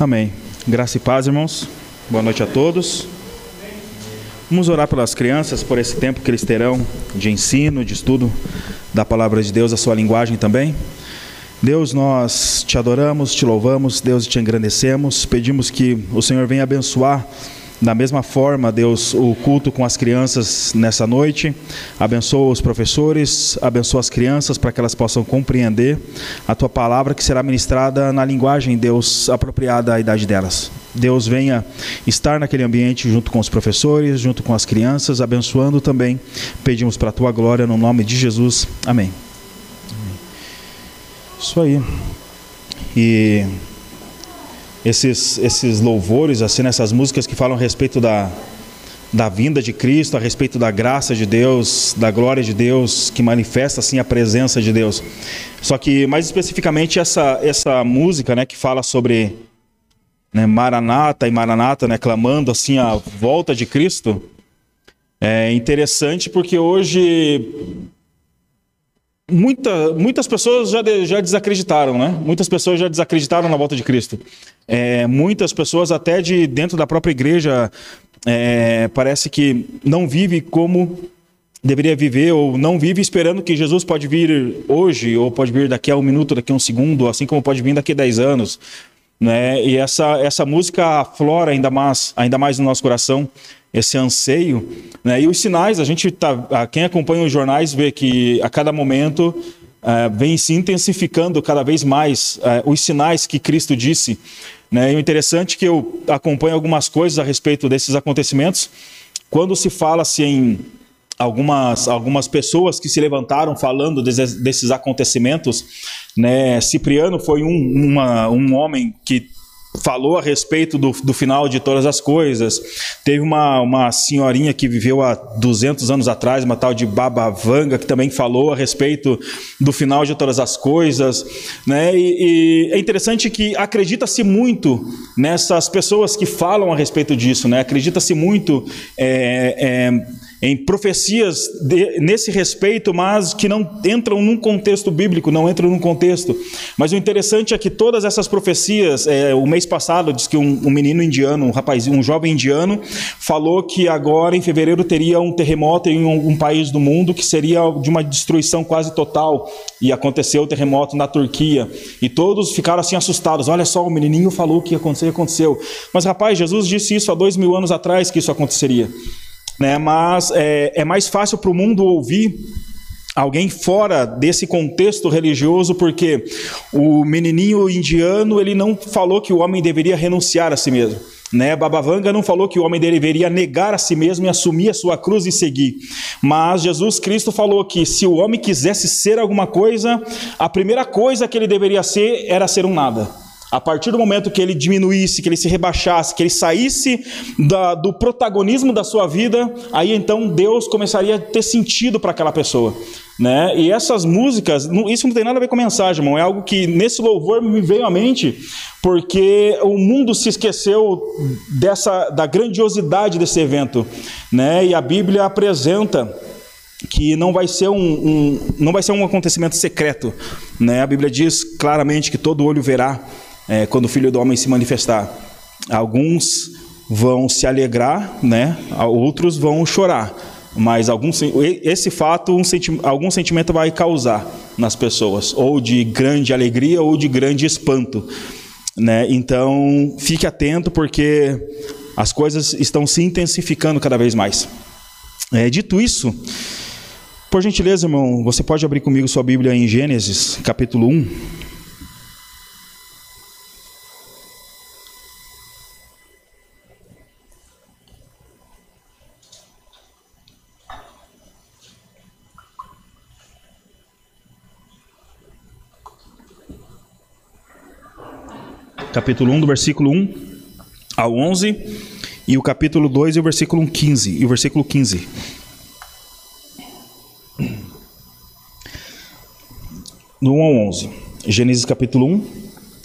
Amém. Graça e paz, irmãos. Boa noite a todos. Vamos orar pelas crianças, por esse tempo que eles terão de ensino, de estudo da palavra de Deus, a sua linguagem também. Deus, nós te adoramos, te louvamos, Deus, te engrandecemos, pedimos que o Senhor venha abençoar da mesma forma, Deus, o culto com as crianças nessa noite. Abençoa os professores, abençoa as crianças para que elas possam compreender a tua palavra que será ministrada na linguagem, Deus, apropriada à idade delas. Deus venha estar naquele ambiente junto com os professores, junto com as crianças, abençoando também. Pedimos para a tua glória no nome de Jesus. Amém. Isso aí. E esses, esses louvores, assim, essas músicas que falam a respeito da, da vinda de Cristo, a respeito da graça de Deus, da glória de Deus, que manifesta assim a presença de Deus. Só que mais especificamente essa essa música, né, que fala sobre né, Maranata e Maranata, né, clamando assim a volta de Cristo, é interessante porque hoje muita, muitas pessoas já, já desacreditaram, né? Muitas pessoas já desacreditaram na volta de Cristo. É, muitas pessoas, até de dentro da própria igreja, é, parece que não vive como deveria viver ou não vive esperando que Jesus pode vir hoje ou pode vir daqui a um minuto, daqui a um segundo, assim como pode vir daqui a dez anos. Né? E essa, essa música aflora ainda mais, ainda mais no nosso coração esse anseio, né? E os sinais, a gente tá, quem acompanha os jornais vê que a cada momento uh, vem se intensificando cada vez mais uh, os sinais que Cristo disse, né? E o interessante é que eu acompanho algumas coisas a respeito desses acontecimentos. Quando se fala-se em algumas, algumas pessoas que se levantaram falando desses, desses acontecimentos, né? Cipriano foi um, uma, um homem que falou a respeito do, do final de todas as coisas. Teve uma, uma senhorinha que viveu há 200 anos atrás, uma tal de Baba Vanga, que também falou a respeito do final de todas as coisas. Né? E, e é interessante que acredita-se muito nessas pessoas que falam a respeito disso, né? acredita-se muito. É, é, em profecias de, nesse respeito, mas que não entram num contexto bíblico, não entram num contexto. Mas o interessante é que todas essas profecias, é, o mês passado, diz que um, um, menino indiano, um rapaz, um jovem indiano, falou que agora em fevereiro teria um terremoto em um, um país do mundo que seria de uma destruição quase total. E aconteceu o terremoto na Turquia. E todos ficaram assim assustados. Olha só, o menininho falou que e aconteceu. Mas rapaz, Jesus disse isso há dois mil anos atrás que isso aconteceria né? mas é, é mais fácil para o mundo ouvir alguém fora desse contexto religioso, porque o menininho indiano ele não falou que o homem deveria renunciar a si mesmo. Né? Babavanga não falou que o homem deveria negar a si mesmo e assumir a sua cruz e seguir. Mas Jesus Cristo falou que se o homem quisesse ser alguma coisa, a primeira coisa que ele deveria ser era ser um nada. A partir do momento que ele diminuísse, que ele se rebaixasse, que ele saísse da, do protagonismo da sua vida, aí então Deus começaria a ter sentido para aquela pessoa. Né? E essas músicas, isso não tem nada a ver com mensagem, irmão. É algo que nesse louvor me veio à mente, porque o mundo se esqueceu dessa, da grandiosidade desse evento. Né? E a Bíblia apresenta que não vai ser um, um, não vai ser um acontecimento secreto. Né? A Bíblia diz claramente que todo olho verá é, quando o Filho do Homem se manifestar. Alguns vão se alegrar, né? outros vão chorar. Mas algum, esse fato, um senti algum sentimento vai causar nas pessoas, ou de grande alegria ou de grande espanto. Né? Então, fique atento, porque as coisas estão se intensificando cada vez mais. É, dito isso, por gentileza, irmão, você pode abrir comigo sua Bíblia em Gênesis, capítulo 1. Capítulo 1, do versículo 1 ao 11, e o capítulo 2 e o versículo 15, e o versículo 15. No 1 ao 11. Gênesis capítulo 1,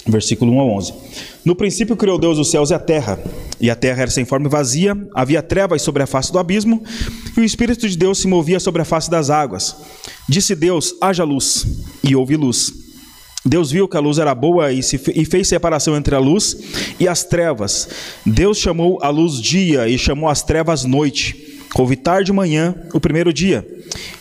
versículo 1 ao 11. No princípio criou Deus os céus e a terra, e a terra era sem forma e vazia, havia trevas sobre a face do abismo, e o Espírito de Deus se movia sobre a face das águas. Disse Deus: haja luz, e houve luz. Deus viu que a luz era boa e, se, e fez separação entre a luz e as trevas. Deus chamou a luz dia e chamou as trevas noite. Houve tarde e manhã, o primeiro dia.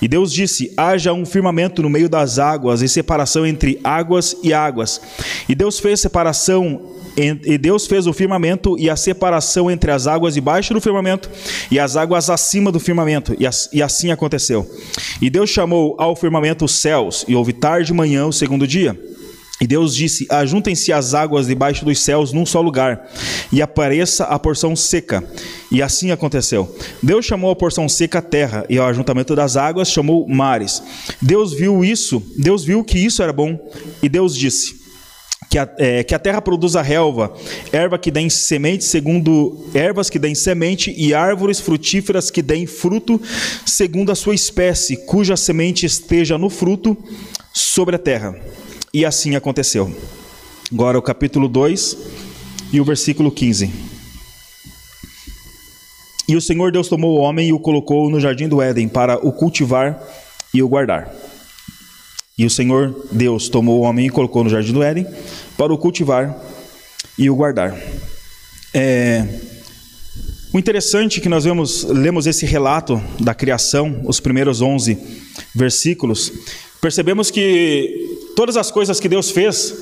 E Deus disse: haja um firmamento no meio das águas e separação entre águas e águas. E Deus fez separação e Deus fez o firmamento e a separação entre as águas debaixo do firmamento e as águas acima do firmamento, e assim aconteceu. E Deus chamou ao firmamento os céus, e houve tarde e manhã o segundo dia. E Deus disse: Ajuntem-se as águas debaixo dos céus num só lugar, e apareça a porção seca. E assim aconteceu. Deus chamou a porção seca terra, e ao ajuntamento das águas chamou mares. Deus viu isso, Deus viu que isso era bom, e Deus disse: que a, é, que a terra produza relva, erva que dê semente, segundo ervas que dêem semente, e árvores frutíferas que deem fruto, segundo a sua espécie, cuja semente esteja no fruto sobre a terra. E assim aconteceu. Agora o capítulo 2 e o versículo 15. E o Senhor Deus tomou o homem e o colocou no jardim do Éden para o cultivar e o guardar. E o Senhor Deus tomou o homem e colocou no jardim do Éden para o cultivar e o guardar. É, o interessante é que nós vemos, lemos esse relato da criação, os primeiros 11 versículos, percebemos que todas as coisas que Deus fez,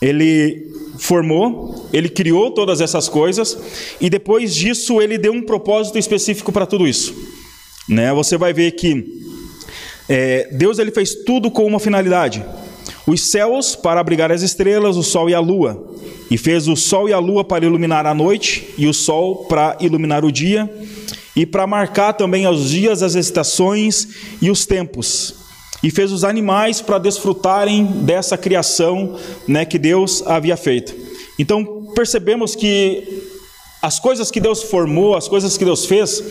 Ele formou, Ele criou todas essas coisas e depois disso Ele deu um propósito específico para tudo isso. Né? Você vai ver que é, Deus ele fez tudo com uma finalidade: os céus para abrigar as estrelas, o sol e a lua. E fez o sol e a lua para iluminar a noite e o sol para iluminar o dia e para marcar também os dias, as estações e os tempos e fez os animais para desfrutarem dessa criação né, que Deus havia feito. Então percebemos que as coisas que Deus formou, as coisas que Deus fez,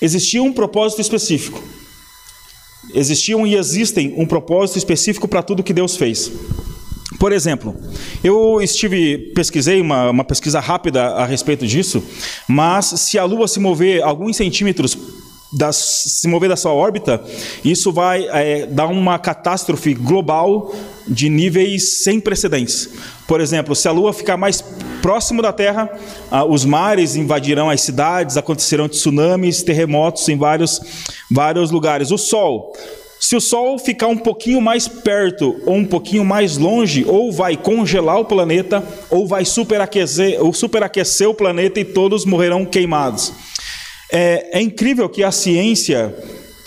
existia um propósito específico. Existiam e existem um propósito específico para tudo que Deus fez. Por exemplo, eu estive, pesquisei uma, uma pesquisa rápida a respeito disso, mas se a Lua se mover alguns centímetros das, se mover da sua órbita, isso vai é, dar uma catástrofe global de níveis sem precedentes. Por exemplo, se a Lua ficar mais próximo da Terra, ah, os mares invadirão as cidades, acontecerão tsunamis, terremotos em vários, vários lugares. O Sol, se o Sol ficar um pouquinho mais perto ou um pouquinho mais longe, ou vai congelar o planeta, ou vai superaquecer, ou superaquecer o planeta e todos morrerão queimados. É, é incrível que a ciência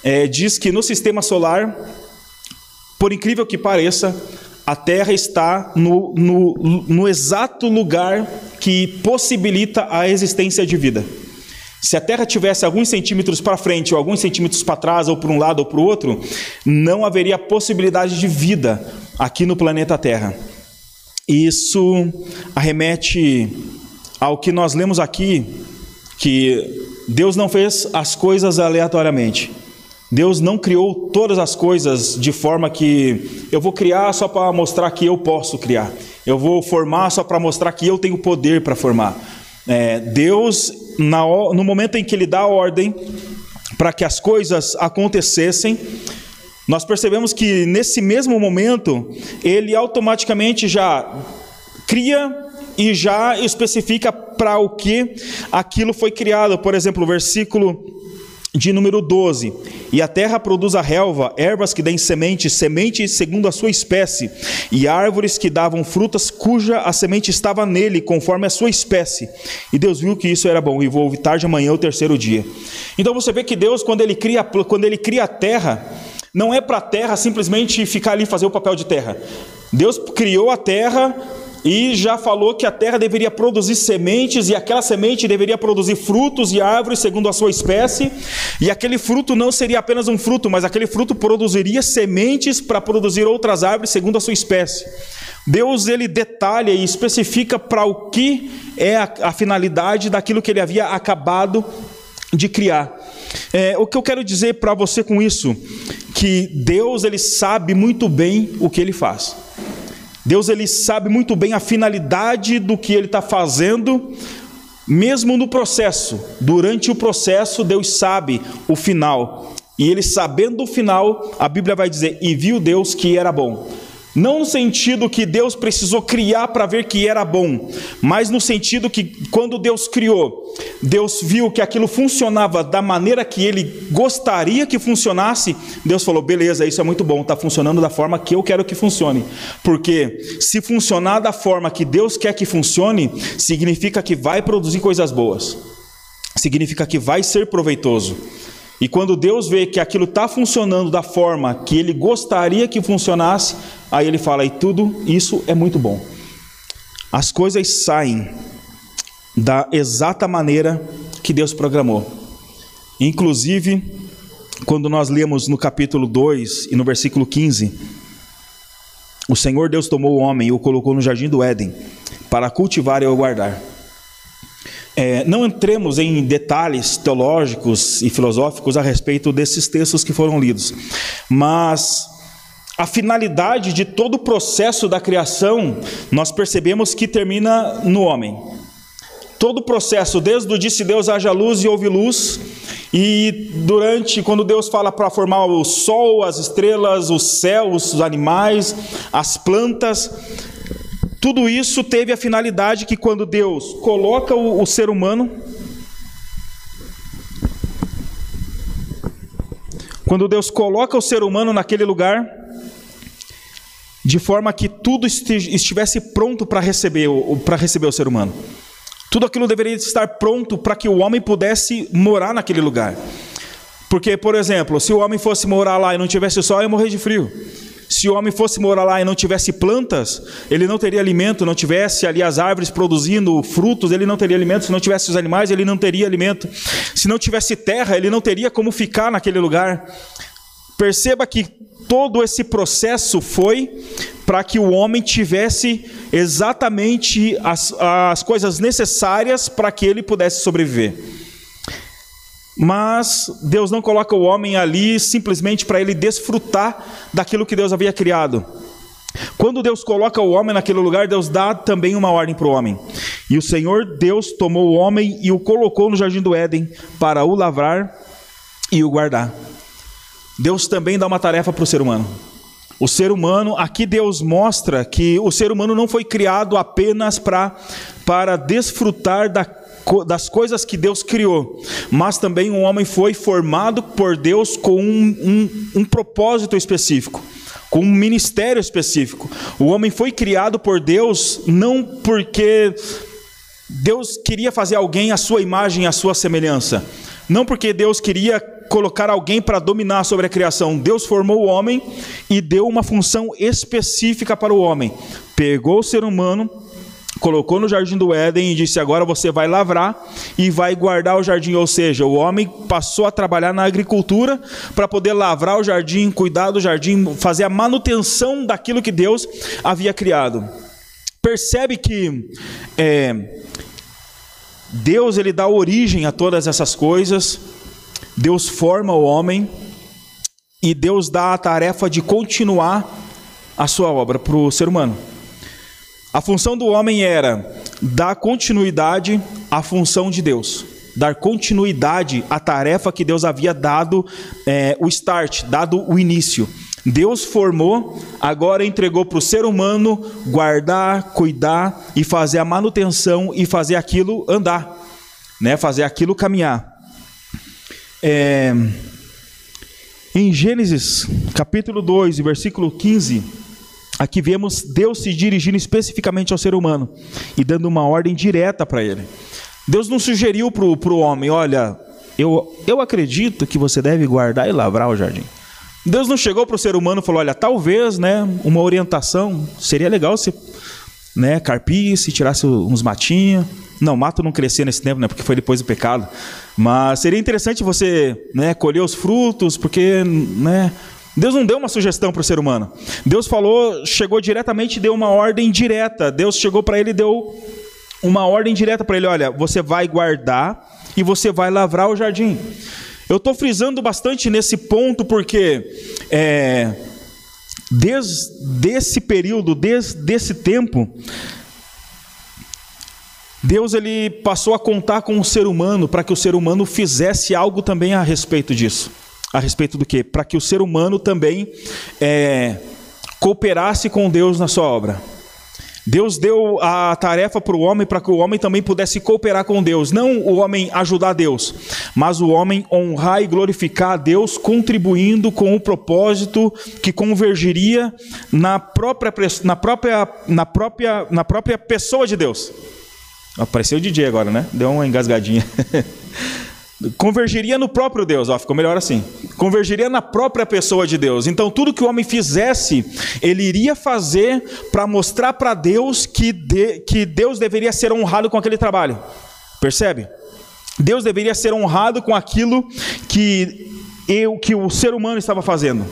é, diz que no sistema solar, por incrível que pareça, a Terra está no, no, no exato lugar que possibilita a existência de vida. Se a Terra tivesse alguns centímetros para frente, ou alguns centímetros para trás, ou para um lado ou para o outro, não haveria possibilidade de vida aqui no planeta Terra. Isso arremete ao que nós lemos aqui, que Deus não fez as coisas aleatoriamente. Deus não criou todas as coisas de forma que eu vou criar só para mostrar que eu posso criar. Eu vou formar só para mostrar que eu tenho poder para formar. É, Deus, na, no momento em que Ele dá a ordem para que as coisas acontecessem, nós percebemos que nesse mesmo momento Ele automaticamente já cria e já especifica para o que aquilo foi criado. Por exemplo, o versículo de número 12: E a terra produz a relva, ervas que dêem semente, semente segundo a sua espécie, e árvores que davam frutas, cuja a semente estava nele, conforme a sua espécie. E Deus viu que isso era bom, e vou tarde amanhã o terceiro dia. Então você vê que Deus, quando ele cria, quando ele cria a terra, não é para a terra simplesmente ficar ali e fazer o papel de terra. Deus criou a terra e já falou que a terra deveria produzir sementes, e aquela semente deveria produzir frutos e árvores segundo a sua espécie, e aquele fruto não seria apenas um fruto, mas aquele fruto produziria sementes para produzir outras árvores segundo a sua espécie. Deus ele detalha e especifica para o que é a, a, finalidade daquilo que ele havia acabado de criar. É, o que eu quero dizer para você com isso, que Deus ele sabe muito bem o que ele faz. Deus ele sabe muito bem a finalidade do que ele está fazendo, mesmo no processo. Durante o processo, Deus sabe o final. E ele sabendo o final, a Bíblia vai dizer: E viu Deus que era bom. Não no sentido que Deus precisou criar para ver que era bom, mas no sentido que quando Deus criou, Deus viu que aquilo funcionava da maneira que ele gostaria que funcionasse, Deus falou: beleza, isso é muito bom, está funcionando da forma que eu quero que funcione. Porque se funcionar da forma que Deus quer que funcione, significa que vai produzir coisas boas, significa que vai ser proveitoso. E quando Deus vê que aquilo está funcionando da forma que ele gostaria que funcionasse, aí ele fala: e tudo isso é muito bom. As coisas saem da exata maneira que Deus programou. Inclusive, quando nós lemos no capítulo 2 e no versículo 15, o Senhor Deus tomou o homem e o colocou no jardim do Éden para cultivar e o guardar. É, não entremos em detalhes teológicos e filosóficos a respeito desses textos que foram lidos, mas a finalidade de todo o processo da criação, nós percebemos que termina no homem. Todo o processo, desde o disse Deus haja luz e houve luz, e durante, quando Deus fala para formar o sol, as estrelas, os céus, os animais, as plantas, tudo isso teve a finalidade que quando Deus coloca o, o ser humano, quando Deus coloca o ser humano naquele lugar, de forma que tudo estivesse pronto para receber, para receber o ser humano. Tudo aquilo deveria estar pronto para que o homem pudesse morar naquele lugar. Porque, por exemplo, se o homem fosse morar lá e não tivesse sol, ia morrer de frio. Se o homem fosse morar lá e não tivesse plantas, ele não teria alimento, não tivesse ali as árvores produzindo frutos, ele não teria alimento. Se não tivesse os animais, ele não teria alimento. Se não tivesse terra, ele não teria como ficar naquele lugar. Perceba que todo esse processo foi para que o homem tivesse exatamente as, as coisas necessárias para que ele pudesse sobreviver. Mas Deus não coloca o homem ali simplesmente para ele desfrutar daquilo que Deus havia criado. Quando Deus coloca o homem naquele lugar, Deus dá também uma ordem para o homem. E o Senhor Deus tomou o homem e o colocou no jardim do Éden para o lavrar e o guardar. Deus também dá uma tarefa para o ser humano. O ser humano, aqui Deus mostra que o ser humano não foi criado apenas pra, para desfrutar da das coisas que Deus criou, mas também o um homem foi formado por Deus com um, um, um propósito específico com um ministério específico. O homem foi criado por Deus não porque Deus queria fazer alguém à sua imagem, à sua semelhança. Não porque Deus queria colocar alguém para dominar sobre a criação. Deus formou o homem e deu uma função específica para o homem. Pegou o ser humano, colocou no jardim do Éden e disse: Agora você vai lavrar e vai guardar o jardim. Ou seja, o homem passou a trabalhar na agricultura para poder lavrar o jardim, cuidar do jardim, fazer a manutenção daquilo que Deus havia criado. Percebe que é, Deus ele dá origem a todas essas coisas. Deus forma o homem e Deus dá a tarefa de continuar a sua obra para o ser humano. A função do homem era dar continuidade à função de Deus, dar continuidade à tarefa que Deus havia dado é, o start, dado o início. Deus formou, agora entregou para o ser humano guardar, cuidar e fazer a manutenção e fazer aquilo andar, né? fazer aquilo caminhar. É, em Gênesis capítulo 2, versículo 15 Aqui vemos Deus se dirigindo especificamente ao ser humano e dando uma ordem direta para ele. Deus não sugeriu para o homem: olha, eu, eu acredito que você deve guardar e lavrar o jardim. Deus não chegou para o ser humano e falou: olha, talvez né, uma orientação seria legal se né, carpisse, tirasse uns matinhos. Não, mato não crescia nesse tempo, né, porque foi depois do pecado. Mas seria interessante você né, colher os frutos, porque né, Deus não deu uma sugestão para o ser humano. Deus falou, chegou diretamente deu uma ordem direta. Deus chegou para ele e deu uma ordem direta para ele: olha, você vai guardar e você vai lavrar o jardim. Eu estou frisando bastante nesse ponto porque é, desde esse período, desde esse tempo, Deus ele passou a contar com o ser humano para que o ser humano fizesse algo também a respeito disso. A respeito do que? Para que o ser humano também é, cooperasse com Deus na sua obra. Deus deu a tarefa para o homem para que o homem também pudesse cooperar com Deus. Não o homem ajudar Deus, mas o homem honrar e glorificar a Deus, contribuindo com o propósito que convergiria na própria, na própria, na própria, na própria pessoa de Deus. Apareceu o DJ agora, né? Deu uma engasgadinha. convergiria no próprio Deus, ó, ficou melhor assim. Convergiria na própria pessoa de Deus. Então, tudo que o homem fizesse, ele iria fazer para mostrar para Deus que, de, que Deus deveria ser honrado com aquele trabalho. Percebe? Deus deveria ser honrado com aquilo que, eu, que o ser humano estava fazendo.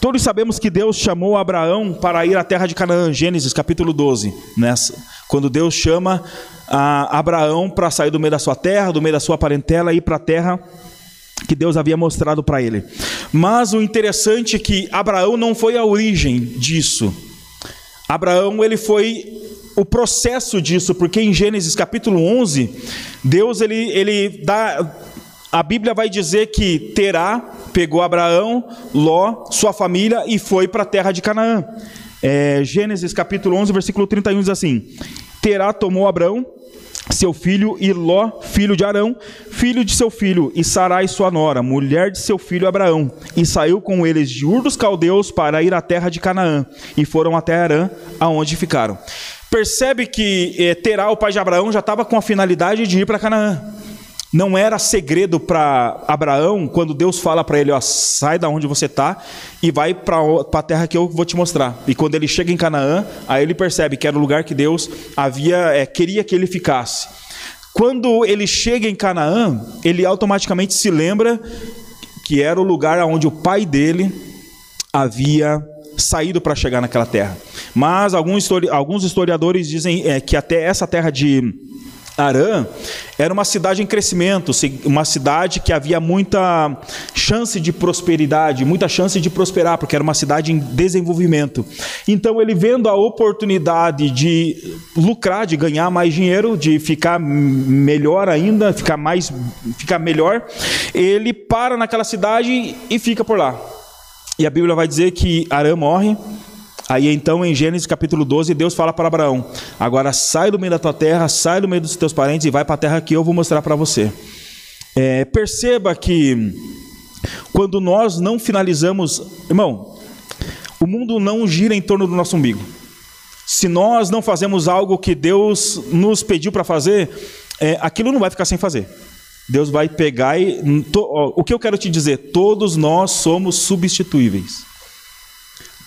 Todos sabemos que Deus chamou Abraão para ir à terra de Canaã, Gênesis capítulo 12, nessa, quando Deus chama Abraão para sair do meio da sua terra, do meio da sua parentela e ir para a terra que Deus havia mostrado para ele. Mas o interessante é que Abraão não foi a origem disso. Abraão ele foi o processo disso, porque em Gênesis capítulo 11, Deus ele, ele dá a Bíblia vai dizer que Terá pegou Abraão, Ló, sua família e foi para a terra de Canaã. É, Gênesis capítulo 11, versículo 31 diz assim: Terá tomou Abraão, seu filho, e Ló, filho de Arão, filho de seu filho, e Sarai, sua nora, mulher de seu filho Abraão, e saiu com eles de Ur dos Caldeus para ir à terra de Canaã, e foram até Arã, aonde ficaram. Percebe que é, Terá, o pai de Abraão, já estava com a finalidade de ir para Canaã. Não era segredo para Abraão quando Deus fala para ele: ó, sai da onde você está e vai para a terra que eu vou te mostrar. E quando ele chega em Canaã, aí ele percebe que era o lugar que Deus havia é, queria que ele ficasse. Quando ele chega em Canaã, ele automaticamente se lembra que era o lugar onde o pai dele havia saído para chegar naquela terra. Mas alguns, historiadores dizem é, que até essa terra de Arã era uma cidade em crescimento, uma cidade que havia muita chance de prosperidade, muita chance de prosperar, porque era uma cidade em desenvolvimento. Então, ele vendo a oportunidade de lucrar, de ganhar mais dinheiro, de ficar melhor ainda, ficar mais, ficar melhor, ele para naquela cidade e fica por lá. E a Bíblia vai dizer que Arã morre Aí então em Gênesis capítulo 12, Deus fala para Abraão: Agora sai do meio da tua terra, sai do meio dos teus parentes e vai para a terra que eu vou mostrar para você. É, perceba que quando nós não finalizamos, irmão, o mundo não gira em torno do nosso umbigo. Se nós não fazemos algo que Deus nos pediu para fazer, é, aquilo não vai ficar sem fazer. Deus vai pegar e. To, ó, o que eu quero te dizer? Todos nós somos substituíveis.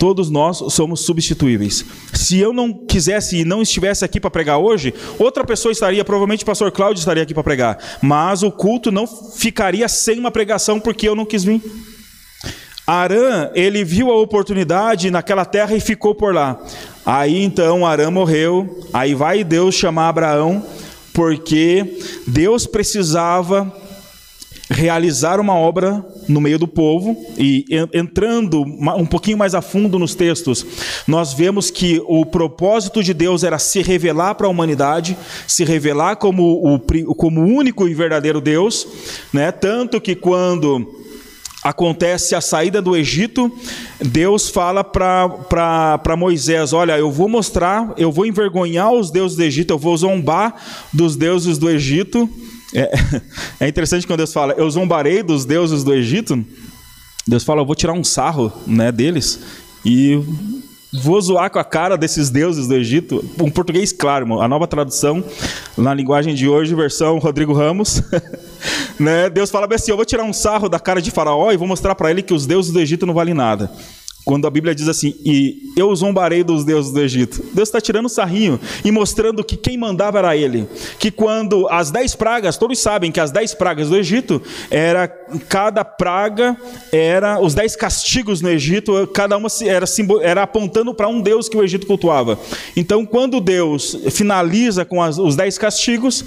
Todos nós somos substituíveis. Se eu não quisesse e não estivesse aqui para pregar hoje, outra pessoa estaria, provavelmente o pastor Cláudio estaria aqui para pregar. Mas o culto não ficaria sem uma pregação porque eu não quis vir. Arã, ele viu a oportunidade naquela terra e ficou por lá. Aí então Arã morreu. Aí vai Deus chamar Abraão, porque Deus precisava realizar uma obra no meio do povo e entrando um pouquinho mais a fundo nos textos, nós vemos que o propósito de Deus era se revelar para a humanidade, se revelar como o como único e verdadeiro Deus, né? Tanto que quando acontece a saída do Egito, Deus fala para Moisés: Olha, eu vou mostrar, eu vou envergonhar os deuses do Egito, eu vou zombar dos deuses do Egito. É, é interessante quando Deus fala, eu zombarei dos deuses do Egito. Deus fala, eu vou tirar um sarro né, deles e vou zoar com a cara desses deuses do Egito. Um português claro, irmão. a nova tradução na linguagem de hoje, versão Rodrigo Ramos. né? Deus fala assim: eu vou tirar um sarro da cara de Faraó e vou mostrar para ele que os deuses do Egito não valem nada. Quando a Bíblia diz assim, e eu zombarei dos deuses do Egito. Deus está tirando sarrinho e mostrando que quem mandava era ele. Que quando as dez pragas, todos sabem que as dez pragas do Egito, era cada praga era os dez castigos no Egito, cada uma era, era apontando para um Deus que o Egito cultuava. Então, quando Deus finaliza com as, os dez castigos,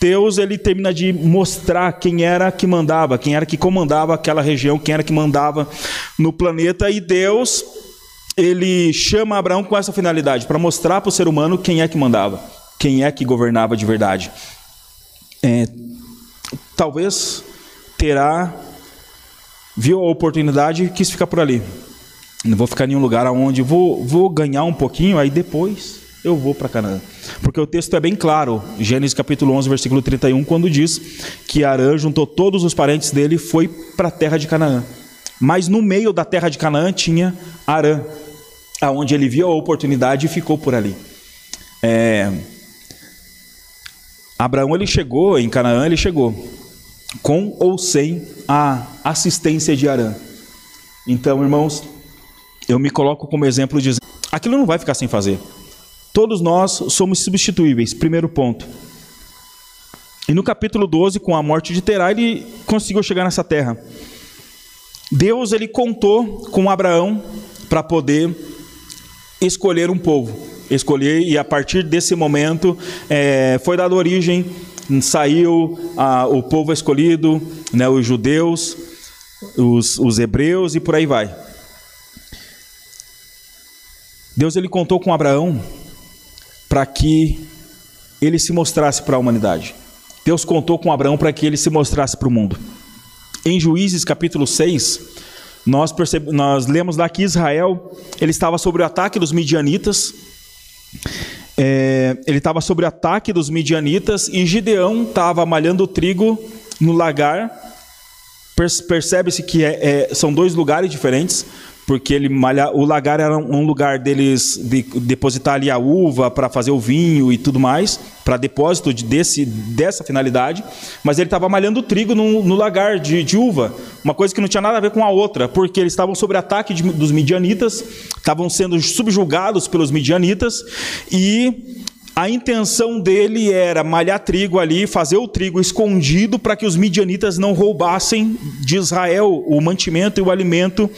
Deus ele termina de mostrar quem era que mandava, quem era que comandava aquela região, quem era que mandava no planeta e Deus ele chama Abraão com essa finalidade para mostrar para o ser humano quem é que mandava, quem é que governava de verdade. É, talvez terá viu a oportunidade e quis ficar por ali. Não vou ficar em nenhum lugar onde vou, vou ganhar um pouquinho, aí depois eu vou para Canaã. Porque o texto é bem claro, Gênesis capítulo 11, versículo 31, quando diz que Arã juntou todos os parentes dele e foi para a terra de Canaã. Mas no meio da terra de Canaã tinha Arã, aonde ele viu a oportunidade e ficou por ali. É... Abraão ele chegou em Canaã, ele chegou com ou sem a assistência de Arã. Então, irmãos, eu me coloco como exemplo de aquilo não vai ficar sem fazer. Todos nós somos substituíveis, primeiro ponto. E no capítulo 12, com a morte de Terá, ele conseguiu chegar nessa terra. Deus ele contou com Abraão para poder escolher um povo, escolher e a partir desse momento é, foi dada origem, saiu a, o povo escolhido, né, os judeus, os, os hebreus e por aí vai. Deus ele contou com Abraão para que ele se mostrasse para a humanidade. Deus contou com Abraão para que ele se mostrasse para o mundo. Em Juízes capítulo 6, nós, nós lemos lá que Israel ele estava sob o ataque dos midianitas. É, ele estava sob o ataque dos midianitas e Gideão estava malhando trigo no lagar. Percebe-se que é, é, são dois lugares diferentes porque ele malha, o lagar era um lugar deles de, depositar ali a uva para fazer o vinho e tudo mais, para depósito de, desse, dessa finalidade, mas ele estava malhando trigo no, no lagar de, de, uva, uma coisa que não tinha nada a ver com a outra, porque eles estavam sob ataque de, dos midianitas, estavam sendo subjugados pelos midianitas e a intenção dele era malhar trigo ali, fazer o trigo escondido para que os midianitas não roubassem de Israel o mantimento e o alimento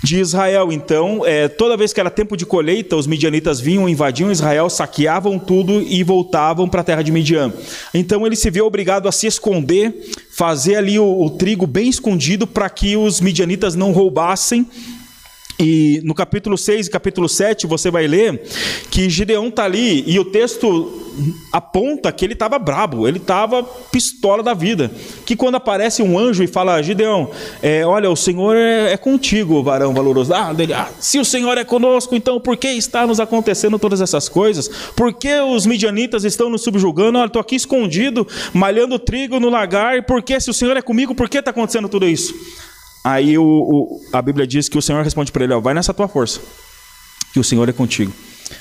de Israel. Então, é, toda vez que era tempo de colheita, os midianitas vinham, invadiam Israel, saqueavam tudo e voltavam para a terra de Midian. Então, ele se vê obrigado a se esconder, fazer ali o, o trigo bem escondido para que os midianitas não roubassem e no capítulo 6 e capítulo 7 você vai ler que Gideão está ali e o texto aponta que ele estava brabo, ele estava pistola da vida. Que quando aparece um anjo e fala, Gideão, é, olha, o Senhor é, é contigo, varão valoroso. Ah, dele, ah, se o Senhor é conosco, então por que está nos acontecendo todas essas coisas? Por que os midianitas estão nos subjugando? Olha, estou aqui escondido, malhando trigo no lagar, por que se o Senhor é comigo, por que está acontecendo tudo isso? Aí o, o, a Bíblia diz que o Senhor responde para ele: ó, vai nessa tua força, que o Senhor é contigo.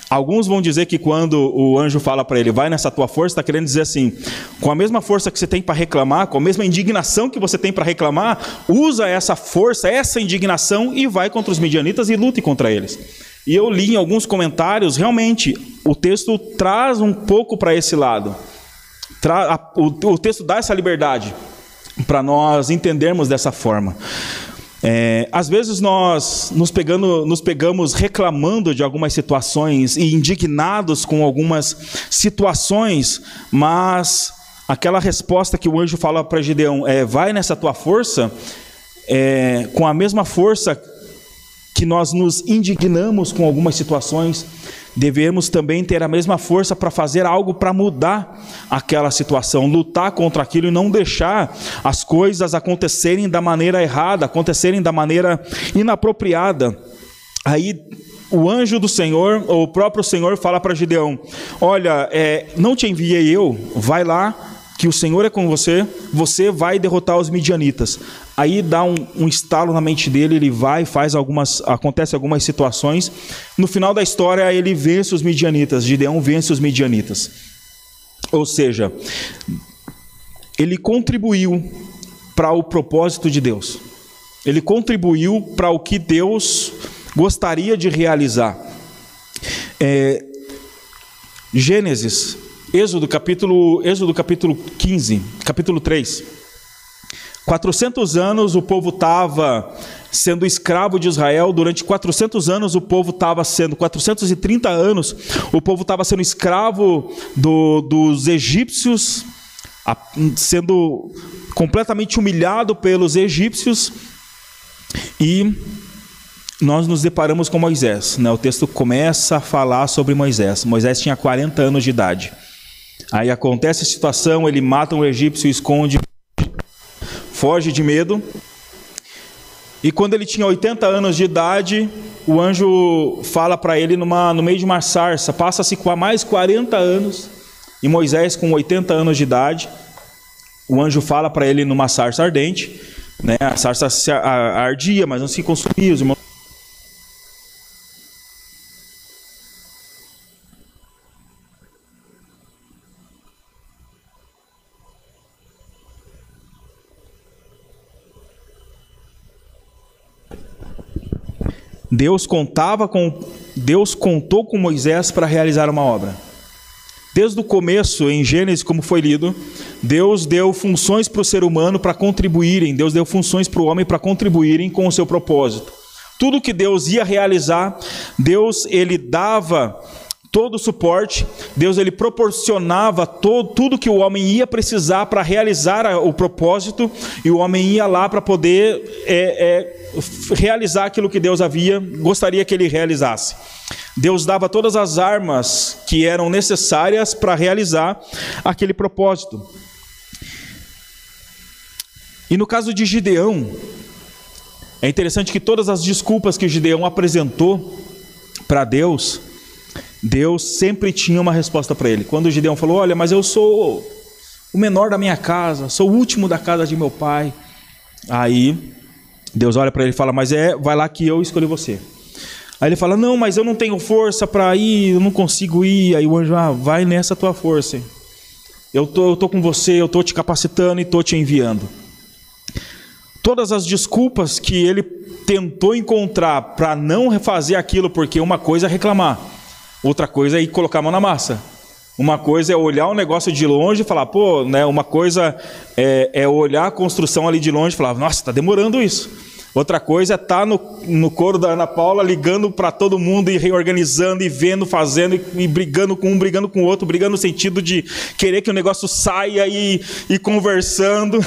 Alguns vão dizer que quando o anjo fala para ele, vai nessa tua força, está querendo dizer assim: com a mesma força que você tem para reclamar, com a mesma indignação que você tem para reclamar, usa essa força, essa indignação e vai contra os midianitas e lute contra eles. E eu li em alguns comentários, realmente, o texto traz um pouco para esse lado. O texto dá essa liberdade para nós entendermos dessa forma. É, às vezes nós nos, pegando, nos pegamos reclamando de algumas situações e indignados com algumas situações, mas aquela resposta que o anjo fala para Gideão é: vai nessa tua força, é, com a mesma força que nós nos indignamos com algumas situações, devemos também ter a mesma força para fazer algo para mudar aquela situação, lutar contra aquilo e não deixar as coisas acontecerem da maneira errada, acontecerem da maneira inapropriada. Aí o anjo do Senhor, ou o próprio Senhor, fala para Gideão: Olha, é, não te enviei eu, vai lá, que o Senhor é com você, você vai derrotar os midianitas. Aí dá um, um, estalo na mente dele, ele vai, faz algumas, acontece algumas situações. No final da história, ele vence os midianitas. Gideão vence os midianitas. Ou seja, ele contribuiu para o propósito de Deus. Ele contribuiu para o que Deus gostaria de realizar. É, Gênesis, Êxodo capítulo, Êxodo capítulo 15, capítulo 3. 400 anos o povo estava sendo escravo de Israel, durante 400 anos o povo estava sendo, 430 anos, o povo estava sendo escravo do, dos egípcios, sendo completamente humilhado pelos egípcios, e nós nos deparamos com Moisés. Né? O texto começa a falar sobre Moisés. Moisés tinha 40 anos de idade. Aí acontece a situação, ele mata um egípcio esconde foge de medo. E quando ele tinha 80 anos de idade, o anjo fala para ele numa, no meio de uma sarça, passa-se mais 40 anos, e Moisés com 80 anos de idade, o anjo fala para ele numa sarça ardente, né? a sarça ardia, mas não se consumia, os irmãos Deus contava com Deus contou com Moisés para realizar uma obra. Desde o começo, em Gênesis, como foi lido, Deus deu funções para o ser humano para contribuírem, Deus deu funções para o homem para contribuírem com o seu propósito. Tudo que Deus ia realizar, Deus ele dava todo o suporte, Deus ele proporcionava todo, tudo que o homem ia precisar para realizar o propósito, e o homem ia lá para poder é, é, realizar aquilo que Deus havia, gostaria que ele realizasse. Deus dava todas as armas que eram necessárias para realizar aquele propósito. E no caso de Gideão, é interessante que todas as desculpas que Gideão apresentou para Deus, Deus sempre tinha uma resposta para ele. Quando o Gideão falou: Olha, mas eu sou o menor da minha casa, sou o último da casa de meu pai. Aí Deus olha para ele e fala: Mas é, vai lá que eu escolhi você. Aí ele fala: Não, mas eu não tenho força para ir, eu não consigo ir. Aí o anjo: Ah, vai nessa tua força. Eu tô, eu tô com você, eu tô te capacitando e tô te enviando. Todas as desculpas que ele tentou encontrar para não refazer aquilo, porque uma coisa é reclamar. Outra coisa é ir colocar a mão na massa. Uma coisa é olhar o negócio de longe e falar, pô, né? Uma coisa é, é olhar a construção ali de longe e falar, nossa, está demorando isso. Outra coisa é estar tá no, no coro da Ana Paula ligando para todo mundo e reorganizando e vendo, fazendo e, e, brigando com um, brigando com o outro, brigando no sentido de querer que o negócio saia e, e conversando.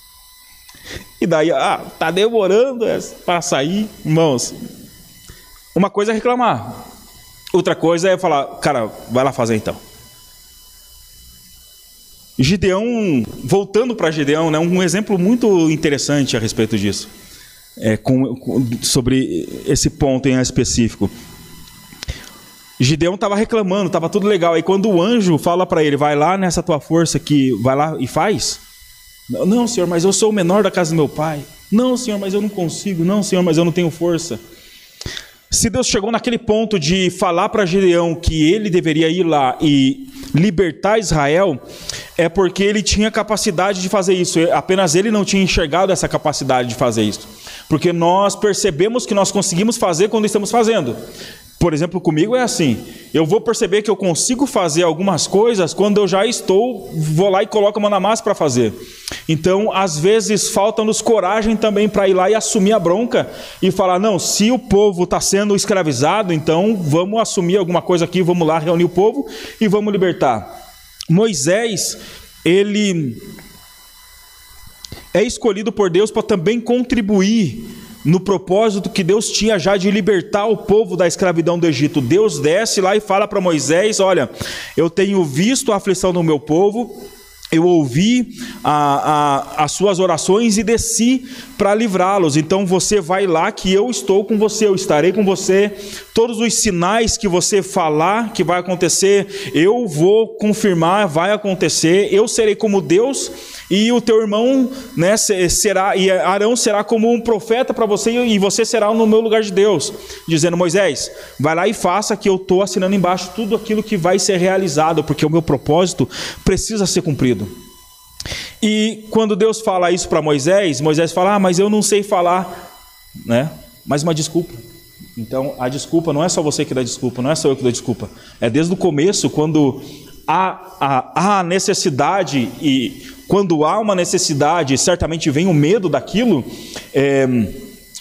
e daí, ah, tá demorando é, para sair, irmãos. Uma coisa é reclamar, Outra coisa é falar, cara, vai lá fazer então. Gideão, voltando para Gideão, né, um exemplo muito interessante a respeito disso, é, com, com, sobre esse ponto em específico. Gideão estava reclamando, estava tudo legal. Aí quando o anjo fala para ele, vai lá nessa tua força que vai lá e faz. Não, senhor, mas eu sou o menor da casa do meu pai. Não, senhor, mas eu não consigo. Não, senhor, mas eu não tenho força. Se Deus chegou naquele ponto de falar para Gideão que ele deveria ir lá e libertar Israel, é porque ele tinha capacidade de fazer isso, apenas ele não tinha enxergado essa capacidade de fazer isso. Porque nós percebemos que nós conseguimos fazer quando estamos fazendo. Por exemplo, comigo é assim: eu vou perceber que eu consigo fazer algumas coisas quando eu já estou, vou lá e coloco a mão na massa para fazer. Então, às vezes, falta-nos coragem também para ir lá e assumir a bronca e falar: não, se o povo está sendo escravizado, então vamos assumir alguma coisa aqui, vamos lá reunir o povo e vamos libertar. Moisés, ele é escolhido por Deus para também contribuir no propósito que Deus tinha já de libertar o povo da escravidão do Egito. Deus desce lá e fala para Moisés: Olha, eu tenho visto a aflição do meu povo, eu ouvi a, a, as suas orações e desci para livrá-los. Então você vai lá que eu estou com você, eu estarei com você. Todos os sinais que você falar que vai acontecer, eu vou confirmar, vai acontecer. Eu serei como Deus e o teu irmão, né, será e Arão será como um profeta para você e você será no meu lugar de Deus, dizendo Moisés, vai lá e faça que eu estou assinando embaixo tudo aquilo que vai ser realizado, porque o meu propósito precisa ser cumprido. E quando Deus fala isso para Moisés, Moisés fala: "Ah, mas eu não sei falar", né? Mais uma desculpa. Então, a desculpa não é só você que dá desculpa, não é só eu que dou desculpa. É desde o começo, quando há, há, há necessidade e quando há uma necessidade, certamente vem o medo daquilo, é,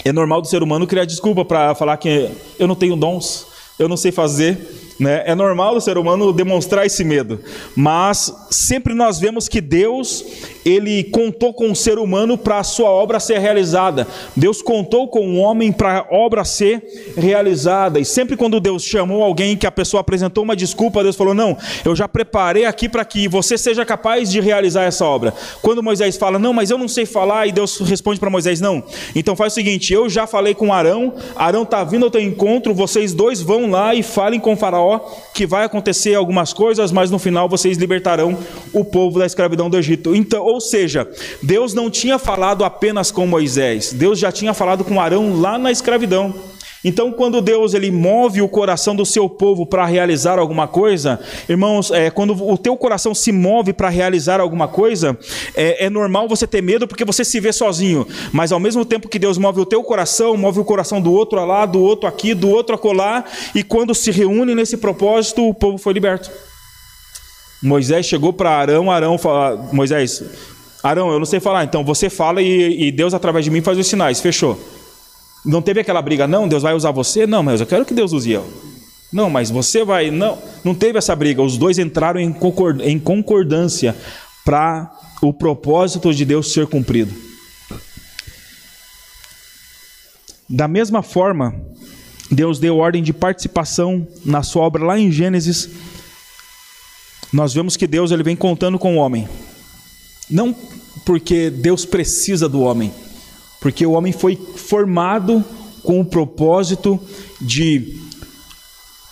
é normal do ser humano criar desculpa para falar que eu não tenho dons, eu não sei fazer. Né? É normal do ser humano demonstrar esse medo, mas sempre nós vemos que Deus ele contou com o ser humano para a sua obra ser realizada. Deus contou com o homem para a obra ser realizada. E sempre quando Deus chamou alguém que a pessoa apresentou uma desculpa, Deus falou: Não, eu já preparei aqui para que você seja capaz de realizar essa obra. Quando Moisés fala: Não, mas eu não sei falar, e Deus responde para Moisés: Não. Então faz o seguinte: Eu já falei com Arão, Arão está vindo ao teu encontro, vocês dois vão lá e falem com Faraó que vai acontecer algumas coisas, mas no final vocês libertarão o povo da escravidão do Egito. Então, ou seja, Deus não tinha falado apenas com Moisés, Deus já tinha falado com Arão lá na escravidão. Então, quando Deus ele move o coração do seu povo para realizar alguma coisa, irmãos, é, quando o teu coração se move para realizar alguma coisa, é, é, normal você ter medo porque você se vê sozinho. Mas ao mesmo tempo que Deus move o teu coração, move o coração do outro lá, do outro aqui, do outro acolá, e quando se reúne nesse propósito, o povo foi liberto. Moisés chegou para Arão, Arão fala, Moisés, Arão, eu não sei falar, então você fala e, e Deus através de mim faz os sinais, fechou. Não teve aquela briga, não, Deus vai usar você? Não, mas eu quero que Deus use eu. Não, mas você vai. Não, não teve essa briga. Os dois entraram em, em concordância para o propósito de Deus ser cumprido. Da mesma forma, Deus deu ordem de participação na sua obra lá em Gênesis. Nós vemos que Deus ele vem contando com o homem. Não porque Deus precisa do homem, porque o homem foi formado com o propósito de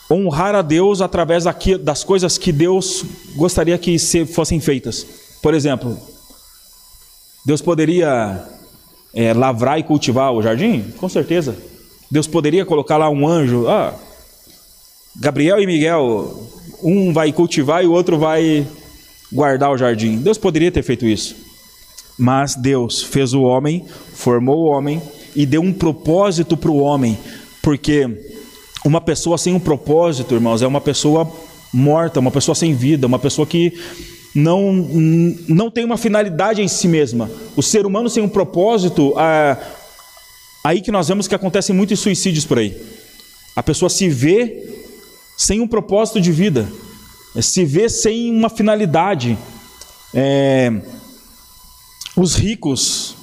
honrar a Deus através das coisas que Deus gostaria que fossem feitas. Por exemplo, Deus poderia é, lavrar e cultivar o jardim? Com certeza. Deus poderia colocar lá um anjo. Ah, Gabriel e Miguel, um vai cultivar e o outro vai guardar o jardim. Deus poderia ter feito isso. Mas Deus fez o homem, formou o homem e deu um propósito para o homem, porque uma pessoa sem um propósito, irmãos, é uma pessoa morta, uma pessoa sem vida, uma pessoa que não, não tem uma finalidade em si mesma. O ser humano sem um propósito, é aí que nós vemos que acontecem muitos suicídios por aí. A pessoa se vê sem um propósito de vida, se vê sem uma finalidade. É, os ricos,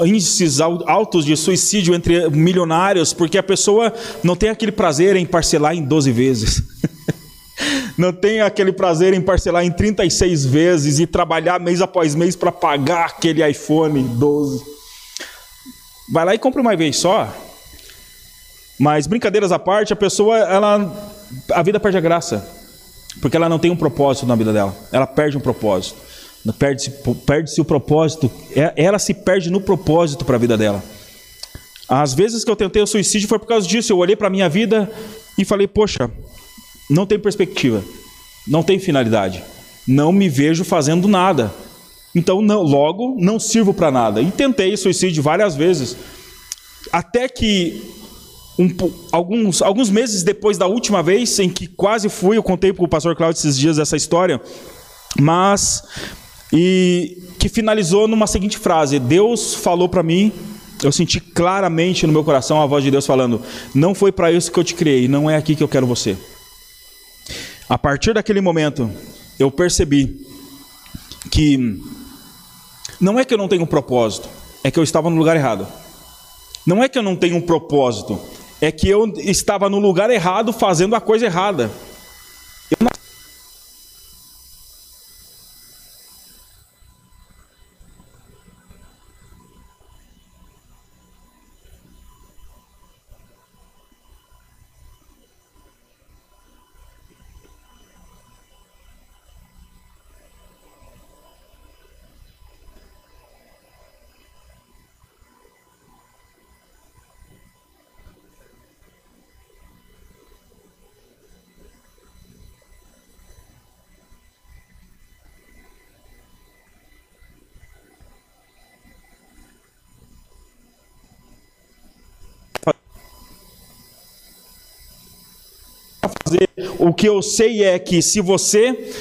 índices altos de suicídio entre milionários, porque a pessoa não tem aquele prazer em parcelar em 12 vezes. não tem aquele prazer em parcelar em 36 vezes e trabalhar mês após mês para pagar aquele iPhone 12. Vai lá e compra uma vez só. Mas brincadeiras à parte, a pessoa, ela a vida perde a graça, porque ela não tem um propósito na vida dela. Ela perde um propósito. Perde-se perde o propósito, é, ela se perde no propósito para a vida dela. Às vezes que eu tentei o suicídio foi por causa disso. Eu olhei para a minha vida e falei: Poxa, não tem perspectiva, não tem finalidade, não me vejo fazendo nada. Então, não, logo, não sirvo para nada. E tentei suicídio várias vezes. Até que, um, alguns, alguns meses depois da última vez em que quase fui, eu contei para o pastor Cláudio esses dias essa história. Mas e que finalizou numa seguinte frase: Deus falou para mim, eu senti claramente no meu coração a voz de Deus falando: Não foi para isso que eu te criei, não é aqui que eu quero você. A partir daquele momento, eu percebi que não é que eu não tenho um propósito, é que eu estava no lugar errado. Não é que eu não tenho um propósito, é que eu estava no lugar errado fazendo a coisa errada. Fazer. O que eu sei é que se você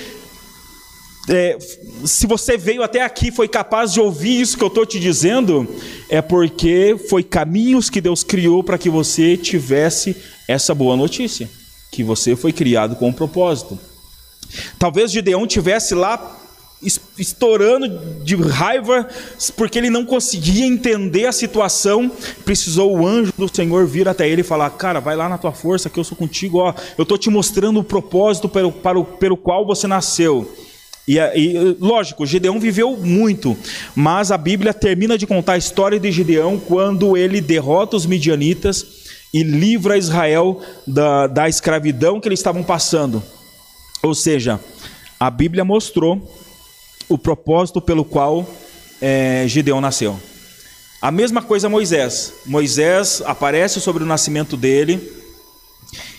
é, se você veio até aqui, foi capaz de ouvir isso que eu estou te dizendo, é porque foi caminhos que Deus criou para que você tivesse essa boa notícia, que você foi criado com um propósito. Talvez Gideão tivesse lá estourando de raiva, porque ele não conseguia entender a situação. Precisou o anjo do Senhor vir até ele e falar: Cara, vai lá na tua força, que eu sou contigo. Ó, eu estou te mostrando o propósito pelo, para o, pelo qual você nasceu. E, e, lógico, Gideão viveu muito, mas a Bíblia termina de contar a história de Gideão quando ele derrota os midianitas e livra Israel da, da escravidão que eles estavam passando. Ou seja, a Bíblia mostrou o propósito pelo qual é, Gideão nasceu. A mesma coisa Moisés. Moisés aparece sobre o nascimento dele.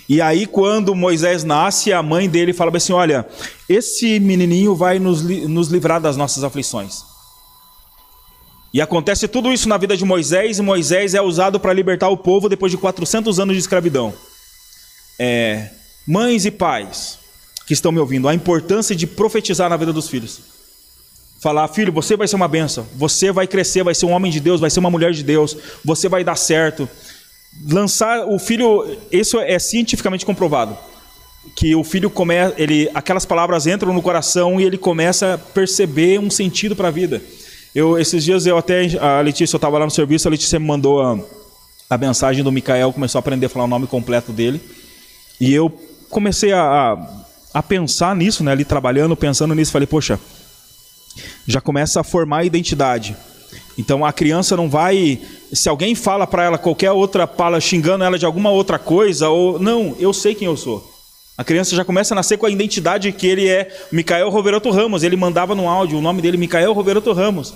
E aí, quando Moisés nasce, a mãe dele fala assim: Olha, esse menininho vai nos, nos livrar das nossas aflições. E acontece tudo isso na vida de Moisés, e Moisés é usado para libertar o povo depois de 400 anos de escravidão. É, mães e pais que estão me ouvindo, a importância de profetizar na vida dos filhos. Falar, filho, você vai ser uma benção, você vai crescer, vai ser um homem de Deus, vai ser uma mulher de Deus, você vai dar certo. Lançar o filho, isso é cientificamente comprovado. Que o filho começa, ele, aquelas palavras entram no coração e ele começa a perceber um sentido para a vida. Eu, esses dias eu até, a Letícia, eu estava lá no serviço, a Letícia me mandou a, a mensagem do Micael, começou a aprender a falar o nome completo dele. E eu comecei a, a, a pensar nisso, né, ali trabalhando, pensando nisso, falei, poxa, já começa a formar a identidade. Então a criança não vai, se alguém fala para ela qualquer outra fala xingando ela de alguma outra coisa ou não, eu sei quem eu sou. A criança já começa a nascer com a identidade que ele é Micael Roveroto Ramos. Ele mandava no áudio o nome dele Micael Roveroto Ramos.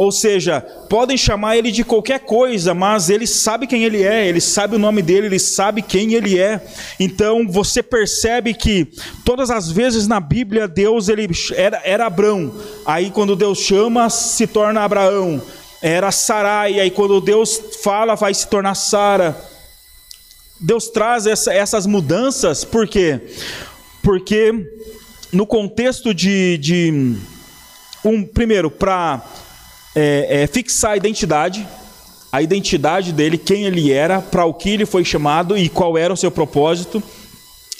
Ou seja, podem chamar ele de qualquer coisa, mas ele sabe quem ele é, ele sabe o nome dele, ele sabe quem ele é. Então você percebe que todas as vezes na Bíblia Deus ele era, era Abrão, aí quando Deus chama se torna Abraão. Era Sarai, aí quando Deus fala vai se tornar Sara. Deus traz essa, essas mudanças, por quê? Porque no contexto de, de um primeiro para é, é, fixar a identidade, a identidade dele, quem ele era, para o que ele foi chamado e qual era o seu propósito.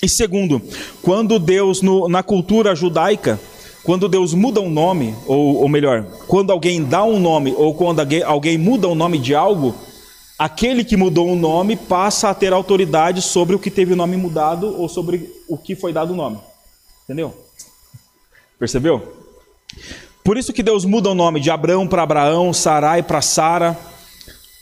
E segundo, quando Deus, no, na cultura judaica, quando Deus muda um nome, ou, ou melhor, quando alguém dá um nome, ou quando alguém, alguém muda o nome de algo, aquele que mudou o nome passa a ter autoridade sobre o que teve o nome mudado ou sobre o que foi dado o nome. Entendeu? Percebeu? Por isso que Deus muda o nome de Abraão para Abraão, Sarai para Sara,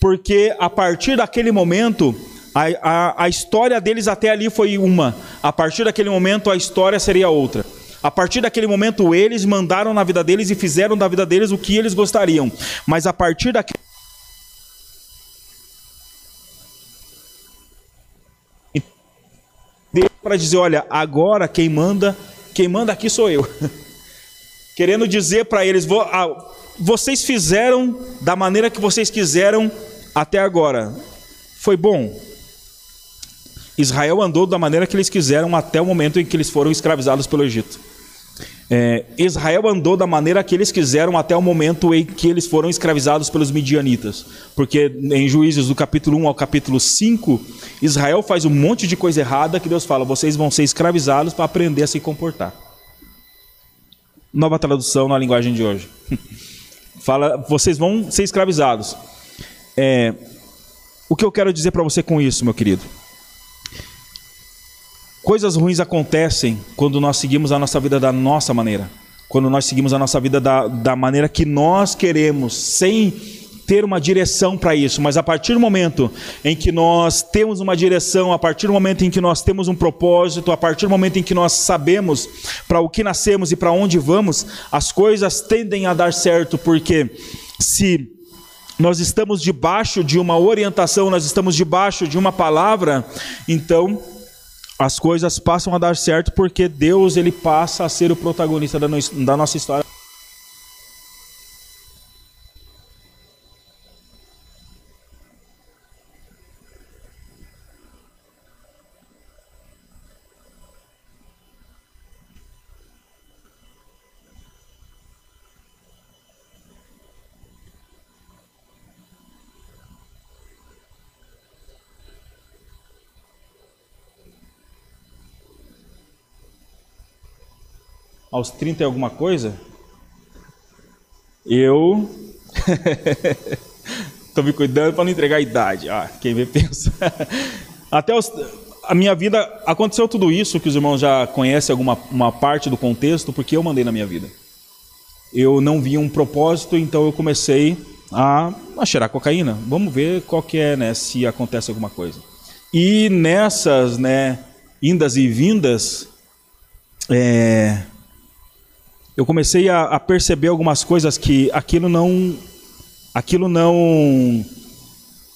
porque a partir daquele momento, a, a, a história deles até ali foi uma, a partir daquele momento a história seria outra. A partir daquele momento, eles mandaram na vida deles e fizeram da vida deles o que eles gostariam. Mas a partir daquele para dizer, olha, agora quem manda, quem manda aqui sou eu. querendo dizer para eles: ah, vocês fizeram da maneira que vocês quiseram até agora. Foi bom. Israel andou da maneira que eles quiseram até o momento em que eles foram escravizados pelo Egito. É, Israel andou da maneira que eles quiseram até o momento em que eles foram escravizados pelos midianitas. Porque em Juízes, do capítulo 1 ao capítulo 5, Israel faz um monte de coisa errada que Deus fala: vocês vão ser escravizados para aprender a se comportar. Nova tradução na linguagem de hoje. Fala, vocês vão ser escravizados. É, o que eu quero dizer para você com isso, meu querido? Coisas ruins acontecem quando nós seguimos a nossa vida da nossa maneira. Quando nós seguimos a nossa vida da, da maneira que nós queremos, sem ter uma direção para isso, mas a partir do momento em que nós temos uma direção, a partir do momento em que nós temos um propósito, a partir do momento em que nós sabemos para o que nascemos e para onde vamos, as coisas tendem a dar certo, porque se nós estamos debaixo de uma orientação, nós estamos debaixo de uma palavra, então as coisas passam a dar certo porque Deus ele passa a ser o protagonista da nossa história. Aos 30 e alguma coisa, Eu Estou me cuidando para não entregar a idade. Ah, quem vê pensa. Até os, a minha vida aconteceu tudo isso que os irmãos já conhecem alguma uma parte do contexto porque eu mandei na minha vida. Eu não via um propósito, então eu comecei a, a cheirar cocaína. Vamos ver qual que é, né, se acontece alguma coisa. E nessas, né, indas e vindas, é, eu comecei a, a perceber algumas coisas que aquilo não aquilo não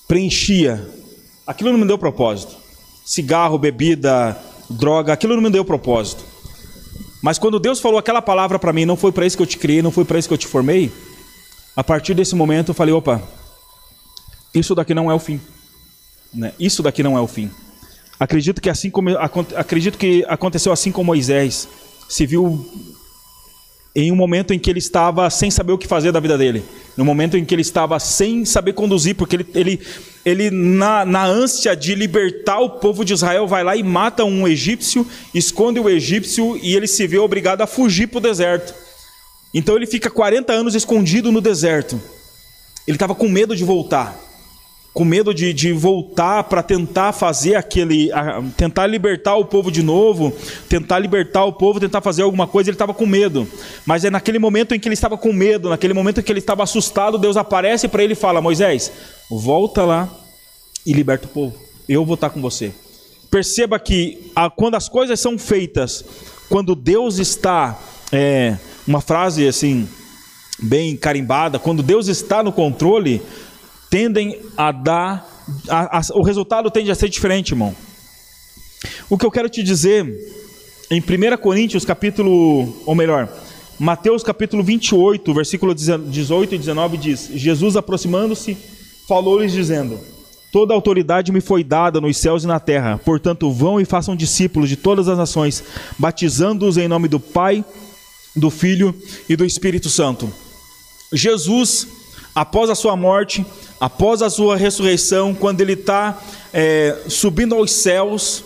preenchia, aquilo não me deu propósito. Cigarro, bebida, droga, aquilo não me deu propósito. Mas quando Deus falou aquela palavra para mim, não foi para isso que eu te criei, não foi para isso que eu te formei, a partir desse momento eu falei: opa, isso daqui não é o fim. Né? Isso daqui não é o fim. Acredito que assim como acredito que aconteceu assim com Moisés, se viu em um momento em que ele estava sem saber o que fazer da vida dele, no momento em que ele estava sem saber conduzir, porque ele, ele, ele na, na ânsia de libertar o povo de Israel, vai lá e mata um egípcio, esconde o egípcio e ele se vê obrigado a fugir para o deserto. Então ele fica 40 anos escondido no deserto. Ele estava com medo de voltar com medo de, de voltar para tentar fazer aquele. A, tentar libertar o povo de novo, tentar libertar o povo, tentar fazer alguma coisa, ele estava com medo. Mas é naquele momento em que ele estava com medo, naquele momento em que ele estava assustado, Deus aparece para ele e fala: Moisés, volta lá e liberta o povo. Eu vou estar com você. Perceba que a, quando as coisas são feitas, quando Deus está. É, uma frase assim, bem carimbada, quando Deus está no controle, tendem a dar. A, a, o resultado tende a ser diferente, irmão. O que eu quero te dizer, em 1 Coríntios, capítulo. Ou melhor, Mateus capítulo 28, versículo 18 e 19 diz: Jesus aproximando-se, falou-lhes dizendo: Toda autoridade me foi dada nos céus e na terra, portanto, vão e façam discípulos de todas as nações, batizando-os em nome do Pai, do Filho e do Espírito Santo. Jesus, após a sua morte, após a sua ressurreição, quando ele está é, subindo aos céus,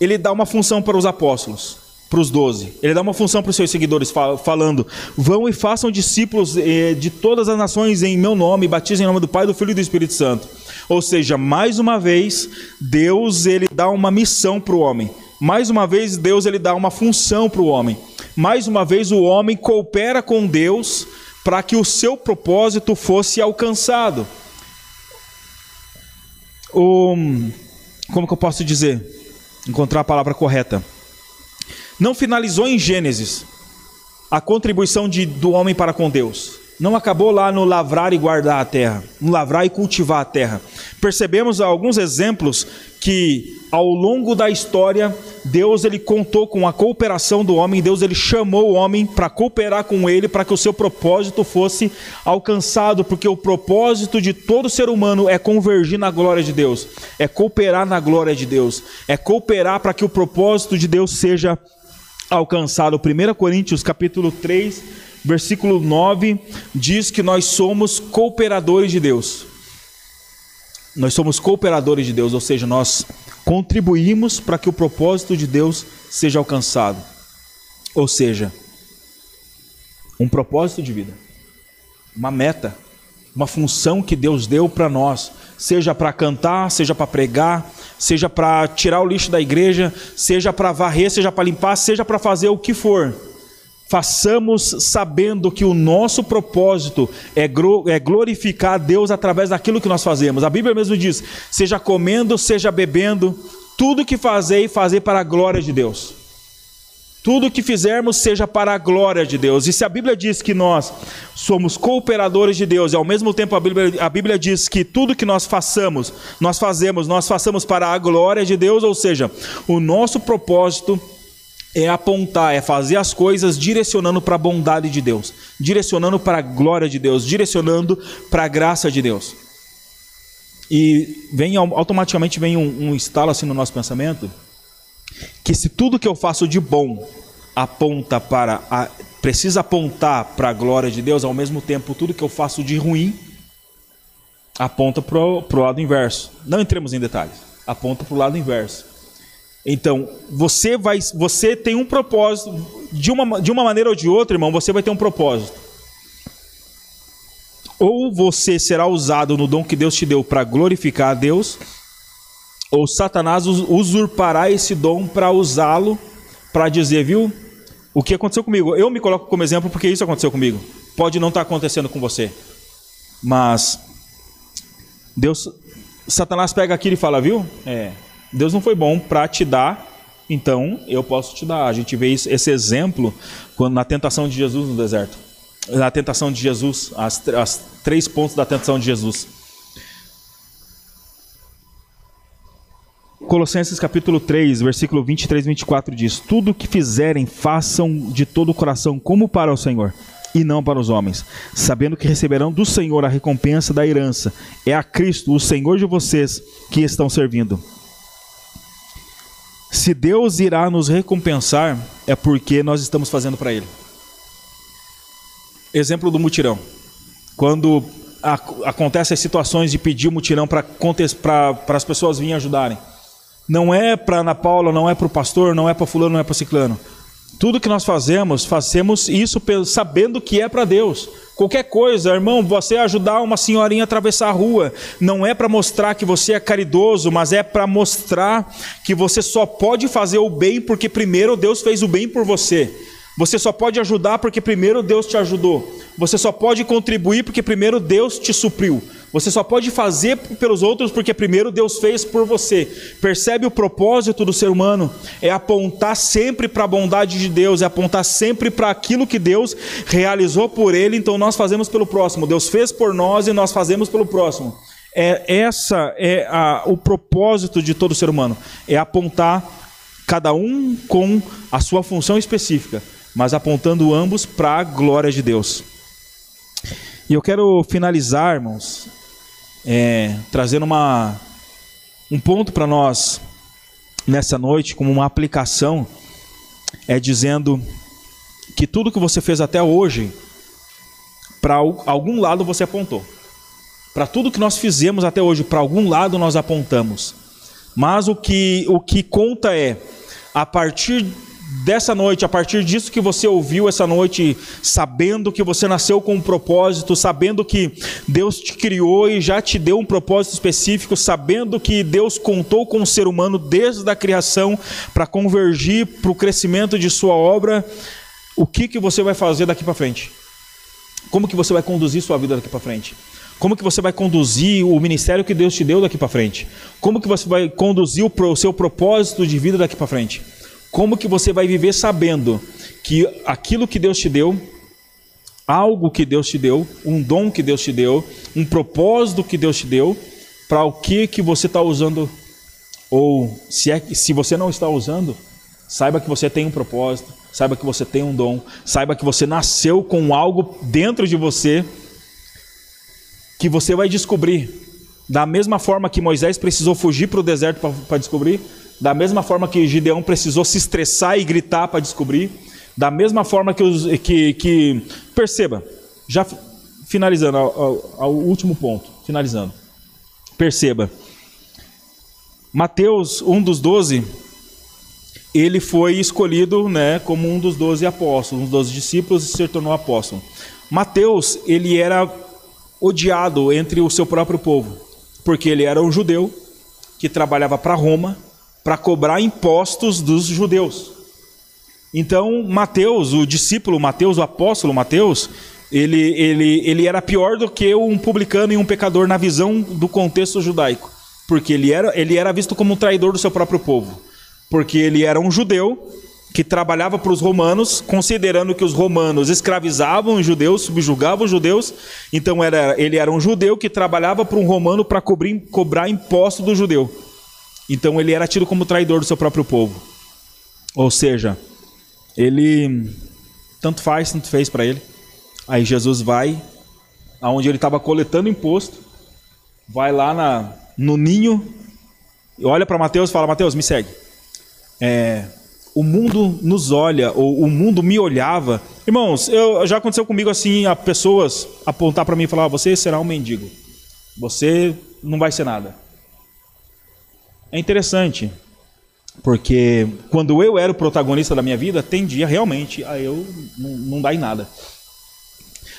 ele dá uma função para os apóstolos, para os doze. Ele dá uma função para os seus seguidores, falando: vão e façam discípulos é, de todas as nações em meu nome, batizem em nome do Pai, do Filho e do Espírito Santo. Ou seja, mais uma vez, Deus ele dá uma missão para o homem. Mais uma vez, Deus ele dá uma função para o homem. Mais uma vez, o homem coopera com Deus para que o seu propósito fosse alcançado o como que eu posso dizer? Encontrar a palavra correta. Não finalizou em Gênesis a contribuição de, do homem para com Deus. Não acabou lá no lavrar e guardar a terra, no lavrar e cultivar a terra. Percebemos alguns exemplos que ao longo da história, Deus ele contou com a cooperação do homem, Deus ele chamou o homem para cooperar com ele para que o seu propósito fosse alcançado, porque o propósito de todo ser humano é convergir na glória de Deus, é cooperar na glória de Deus, é cooperar para que o propósito de Deus seja alcançado. 1 Coríntios capítulo 3, versículo 9 diz que nós somos cooperadores de Deus. Nós somos cooperadores de Deus, ou seja, nós contribuímos para que o propósito de Deus seja alcançado. Ou seja, um propósito de vida, uma meta, uma função que Deus deu para nós, seja para cantar, seja para pregar, seja para tirar o lixo da igreja, seja para varrer, seja para limpar, seja para fazer o que for façamos sabendo que o nosso propósito é, é glorificar a Deus através daquilo que nós fazemos. A Bíblia mesmo diz: seja comendo, seja bebendo, tudo que fazei, fazer para a glória de Deus. Tudo que fizermos seja para a glória de Deus. E se a Bíblia diz que nós somos cooperadores de Deus, e ao mesmo tempo a Bíblia, a Bíblia diz que tudo que nós façamos, nós fazemos, nós façamos para a glória de Deus, ou seja, o nosso propósito é apontar, é fazer as coisas direcionando para a bondade de Deus, direcionando para a glória de Deus, direcionando para a graça de Deus. E vem automaticamente vem um, um estalo assim no nosso pensamento que se tudo que eu faço de bom aponta para a, precisa apontar para a glória de Deus, ao mesmo tempo tudo que eu faço de ruim aponta para o lado inverso. Não entremos em detalhes. Aponta para o lado inverso. Então, você vai, você tem um propósito, de uma, de uma maneira ou de outra, irmão, você vai ter um propósito. Ou você será usado no dom que Deus te deu para glorificar a Deus, ou Satanás usurpará esse dom para usá-lo para dizer, viu? O que aconteceu comigo? Eu me coloco como exemplo porque isso aconteceu comigo. Pode não estar tá acontecendo com você, mas Deus, Satanás pega aquilo e fala, viu? É, Deus não foi bom para te dar, então eu posso te dar. A gente vê isso, esse exemplo quando na tentação de Jesus no deserto, na tentação de Jesus, as, as três pontos da tentação de Jesus. Colossenses capítulo 3, versículo 23 e 24 diz: Tudo o que fizerem, façam de todo o coração, como para o Senhor, e não para os homens, sabendo que receberão do Senhor a recompensa da herança. É a Cristo, o Senhor de vocês, que estão servindo. Se Deus irá nos recompensar, é porque nós estamos fazendo para Ele. Exemplo do mutirão. Quando acontecem as situações de pedir o mutirão para as pessoas virem ajudarem não é para Ana Paula, não é para o pastor, não é para fulano, não é para ciclano. Tudo que nós fazemos, fazemos isso sabendo que é para Deus. Qualquer coisa, irmão, você ajudar uma senhorinha a atravessar a rua, não é para mostrar que você é caridoso, mas é para mostrar que você só pode fazer o bem porque primeiro Deus fez o bem por você. Você só pode ajudar porque primeiro Deus te ajudou. Você só pode contribuir porque primeiro Deus te supriu. Você só pode fazer pelos outros porque primeiro Deus fez por você. Percebe o propósito do ser humano? É apontar sempre para a bondade de Deus, é apontar sempre para aquilo que Deus realizou por ele, então nós fazemos pelo próximo. Deus fez por nós e nós fazemos pelo próximo. É essa é a, o propósito de todo ser humano, é apontar cada um com a sua função específica, mas apontando ambos para a glória de Deus. E eu quero finalizar, irmãos, é, trazendo uma, um ponto para nós nessa noite, como uma aplicação, é dizendo que tudo que você fez até hoje, para algum lado você apontou. Para tudo que nós fizemos até hoje, para algum lado nós apontamos. Mas o que, o que conta é, a partir dessa noite, a partir disso que você ouviu essa noite, sabendo que você nasceu com um propósito, sabendo que Deus te criou e já te deu um propósito específico, sabendo que Deus contou com o ser humano desde a criação para convergir para o crescimento de sua obra, o que, que você vai fazer daqui para frente? Como que você vai conduzir sua vida daqui para frente? Como que você vai conduzir o ministério que Deus te deu daqui para frente? Como que você vai conduzir o seu propósito de vida daqui para frente? Como que você vai viver sabendo que aquilo que Deus te deu, algo que Deus te deu, um dom que Deus te deu, um propósito que Deus te deu, para o que que você está usando? Ou se, é, se você não está usando, saiba que você tem um propósito, saiba que você tem um dom, saiba que você nasceu com algo dentro de você que você vai descobrir. Da mesma forma que Moisés precisou fugir para o deserto para descobrir, da mesma forma que Gideão precisou se estressar e gritar para descobrir, da mesma forma que, os, que, que perceba, já finalizando ao, ao, ao último ponto, finalizando, perceba, Mateus, um dos doze, ele foi escolhido né, como um dos doze apóstolos, um dos doze discípulos e se tornou apóstolo. Mateus, ele era odiado entre o seu próprio povo, porque ele era um judeu que trabalhava para Roma, para cobrar impostos dos judeus. Então, Mateus, o discípulo Mateus, o apóstolo Mateus, ele, ele, ele era pior do que um publicano e um pecador na visão do contexto judaico, porque ele era, ele era visto como um traidor do seu próprio povo, porque ele era um judeu que trabalhava para os romanos, considerando que os romanos escravizavam os judeus, subjugavam os judeus, então era, ele era um judeu que trabalhava para um romano para cobrar imposto do judeu. Então ele era tido como traidor do seu próprio povo. Ou seja, ele tanto faz, tanto fez para ele. Aí Jesus vai aonde ele estava coletando imposto, vai lá na, no ninho, olha para Mateus e fala: Mateus, me segue. É, o mundo nos olha, ou o mundo me olhava. Irmãos, eu, já aconteceu comigo assim, a pessoas apontar para mim e falar: Você será um mendigo, você não vai ser nada. É interessante, porque quando eu era o protagonista da minha vida, tendia realmente a eu não, dar em nada.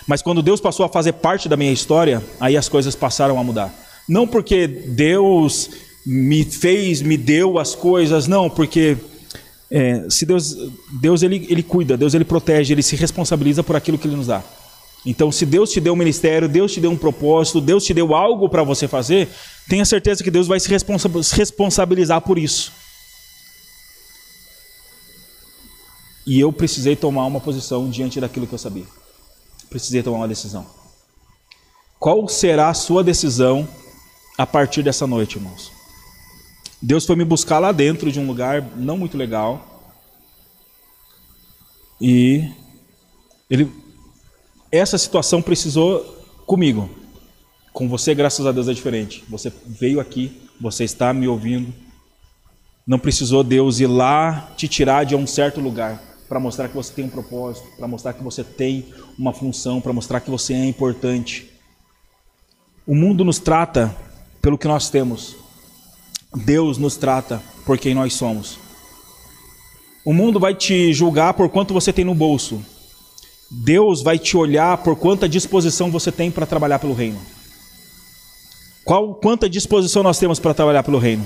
Mas quando Deus passou a fazer parte da minha história, aí as coisas passaram a mudar. Não porque Deus me fez, me deu as coisas, não, porque é, se Deus, Deus ele, ele cuida, Deus ele protege, ele se responsabiliza por aquilo que ele nos dá. Então, se Deus te deu um ministério, Deus te deu um propósito, Deus te deu algo para você fazer, tenha certeza que Deus vai se responsabilizar por isso. E eu precisei tomar uma posição diante daquilo que eu sabia. Precisei tomar uma decisão. Qual será a sua decisão a partir dessa noite, irmãos? Deus foi me buscar lá dentro de um lugar não muito legal. E ele essa situação precisou comigo. Com você, graças a Deus, é diferente. Você veio aqui, você está me ouvindo. Não precisou Deus ir lá te tirar de um certo lugar para mostrar que você tem um propósito, para mostrar que você tem uma função, para mostrar que você é importante. O mundo nos trata pelo que nós temos. Deus nos trata por quem nós somos. O mundo vai te julgar por quanto você tem no bolso. Deus vai te olhar por quanta disposição você tem para trabalhar pelo reino. Qual, quanta disposição nós temos para trabalhar pelo reino?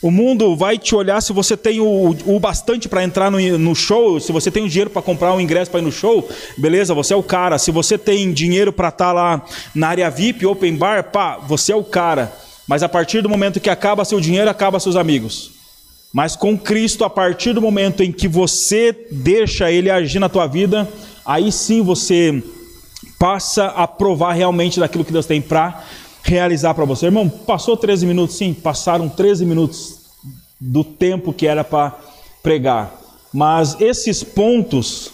O mundo vai te olhar se você tem o, o bastante para entrar no, no, show, se você tem o dinheiro para comprar um ingresso para ir no show, beleza, você é o cara. Se você tem dinheiro para estar tá lá na área VIP, open bar, pá, você é o cara. Mas a partir do momento que acaba seu dinheiro, acaba seus amigos. Mas com Cristo, a partir do momento em que você deixa Ele agir na tua vida, aí sim você passa a provar realmente daquilo que Deus tem para realizar para você. Irmão, passou 13 minutos? Sim, passaram 13 minutos do tempo que era para pregar. Mas esses pontos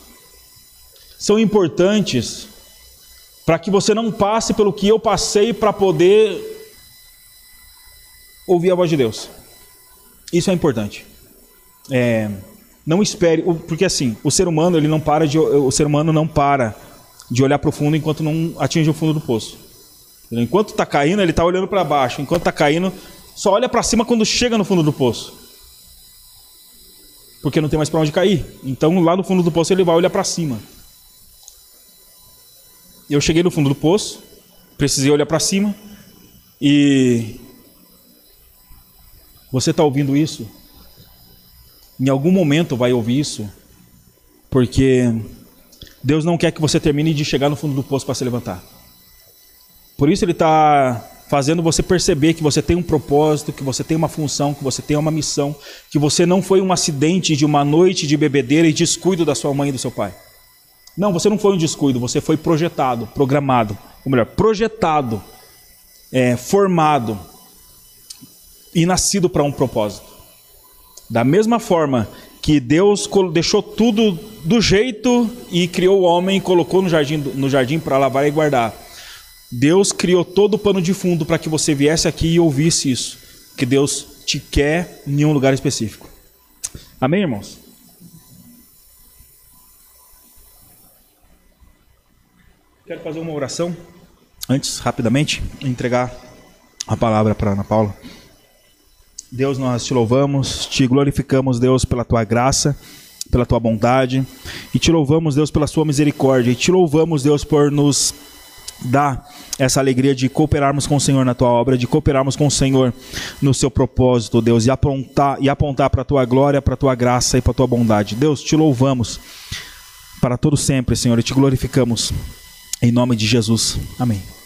são importantes para que você não passe pelo que eu passei para poder ouvir a voz de Deus. Isso é importante. É, não espere, porque assim, o ser humano ele não para de, o ser humano não para de olhar para o fundo enquanto não atinge o fundo do poço. Enquanto está caindo, ele está olhando para baixo. Enquanto está caindo, só olha para cima quando chega no fundo do poço. Porque não tem mais para onde cair. Então, lá no fundo do poço, ele vai olhar para cima. Eu cheguei no fundo do poço, precisei olhar para cima. E você está ouvindo isso? em algum momento vai ouvir isso, porque Deus não quer que você termine de chegar no fundo do poço para se levantar. Por isso Ele está fazendo você perceber que você tem um propósito, que você tem uma função, que você tem uma missão, que você não foi um acidente de uma noite de bebedeira e descuido da sua mãe e do seu pai. Não, você não foi um descuido, você foi projetado, programado, ou melhor, projetado, é, formado e nascido para um propósito. Da mesma forma que Deus deixou tudo do jeito e criou o homem e colocou no jardim, no jardim para lavar e guardar. Deus criou todo o pano de fundo para que você viesse aqui e ouvisse isso. Que Deus te quer em um lugar específico. Amém, irmãos? Quero fazer uma oração antes, rapidamente, entregar a palavra para Ana Paula. Deus, nós te louvamos, te glorificamos, Deus, pela tua graça, pela tua bondade, e te louvamos, Deus, pela sua misericórdia, e te louvamos, Deus, por nos dar essa alegria de cooperarmos com o Senhor na tua obra, de cooperarmos com o Senhor no seu propósito, Deus, e apontar e apontar para a tua glória, para a tua graça e para a tua bondade. Deus, te louvamos para todo sempre, Senhor, e te glorificamos em nome de Jesus. Amém.